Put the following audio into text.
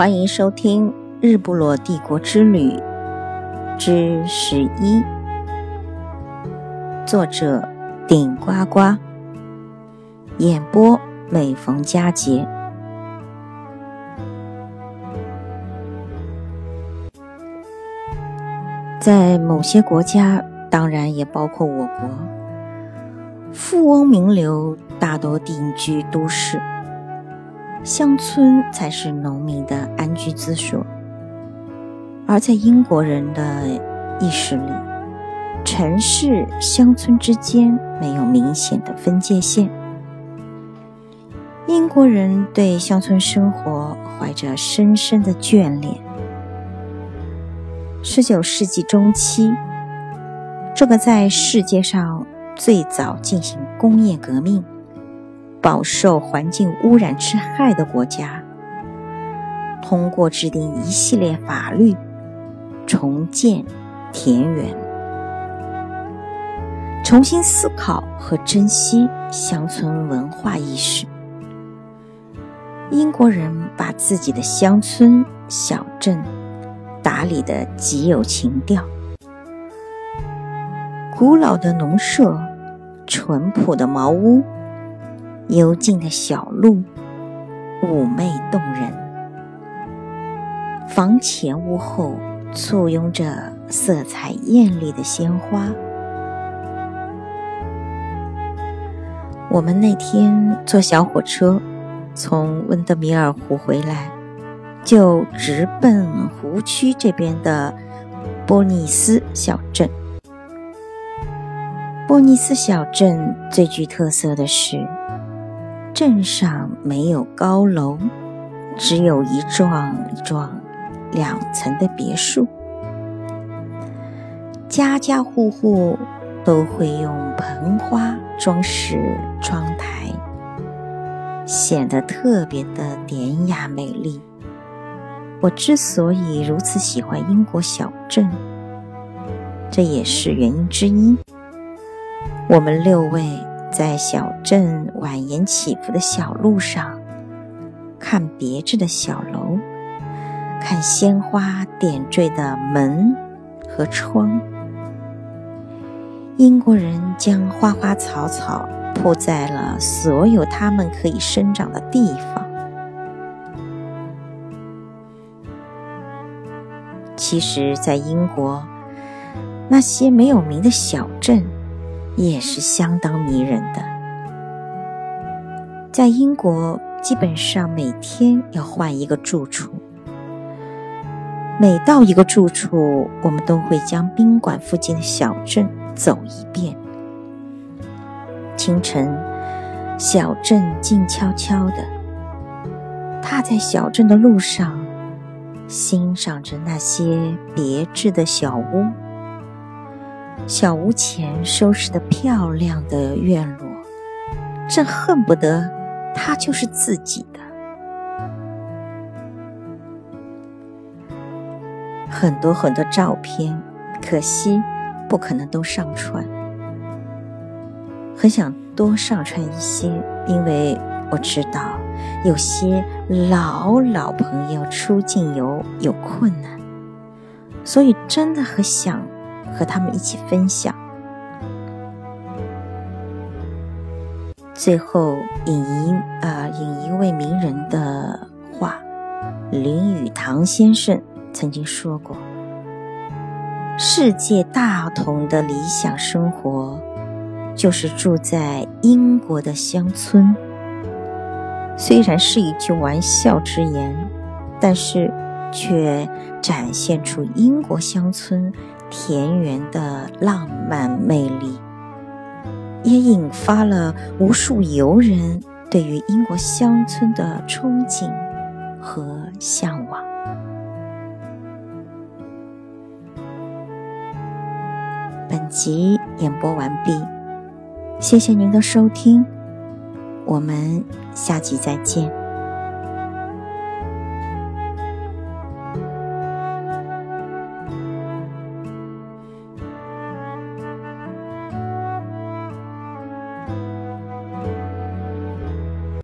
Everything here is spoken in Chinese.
欢迎收听《日不落帝国之旅》之十一，作者顶呱呱，演播每逢佳节。在某些国家，当然也包括我国，富翁名流大多定居都市。乡村才是农民的安居之所，而在英国人的意识里，城市、乡村之间没有明显的分界线。英国人对乡村生活怀着深深的眷恋。十九世纪中期，这个在世界上最早进行工业革命。饱受环境污染之害的国家，通过制定一系列法律，重建田园，重新思考和珍惜乡村文化意识。英国人把自己的乡村小镇打理得极有情调，古老的农舍，淳朴的茅屋。幽静的小路，妩媚动人。房前屋后簇拥着色彩艳丽的鲜花。我们那天坐小火车从温德米尔湖回来，就直奔湖区这边的波尼斯小镇。波尼斯小镇最具特色的是。镇上没有高楼，只有一幢一幢两层的别墅。家家户户都会用盆花装饰窗台，显得特别的典雅美丽。我之所以如此喜欢英国小镇，这也是原因之一。我们六位。在小镇蜿蜒起伏的小路上，看别致的小楼，看鲜花点缀的门和窗。英国人将花花草草铺在了所有他们可以生长的地方。其实，在英国，那些没有名的小镇。也是相当迷人的。在英国，基本上每天要换一个住处。每到一个住处，我们都会将宾馆附近的小镇走一遍。清晨，小镇静悄悄的，踏在小镇的路上，欣赏着那些别致的小屋。小屋前收拾的漂亮的院落，真恨不得它就是自己的。很多很多照片，可惜不可能都上传。很想多上传一些，因为我知道有些老老朋友出境游有困难，所以真的很想。和他们一起分享。最后引一啊引一位名人的话，林语堂先生曾经说过：“世界大同的理想生活，就是住在英国的乡村。”虽然是一句玩笑之言，但是却展现出英国乡村。田园的浪漫魅力，也引发了无数游人对于英国乡村的憧憬和向往。本集演播完毕，谢谢您的收听，我们下集再见。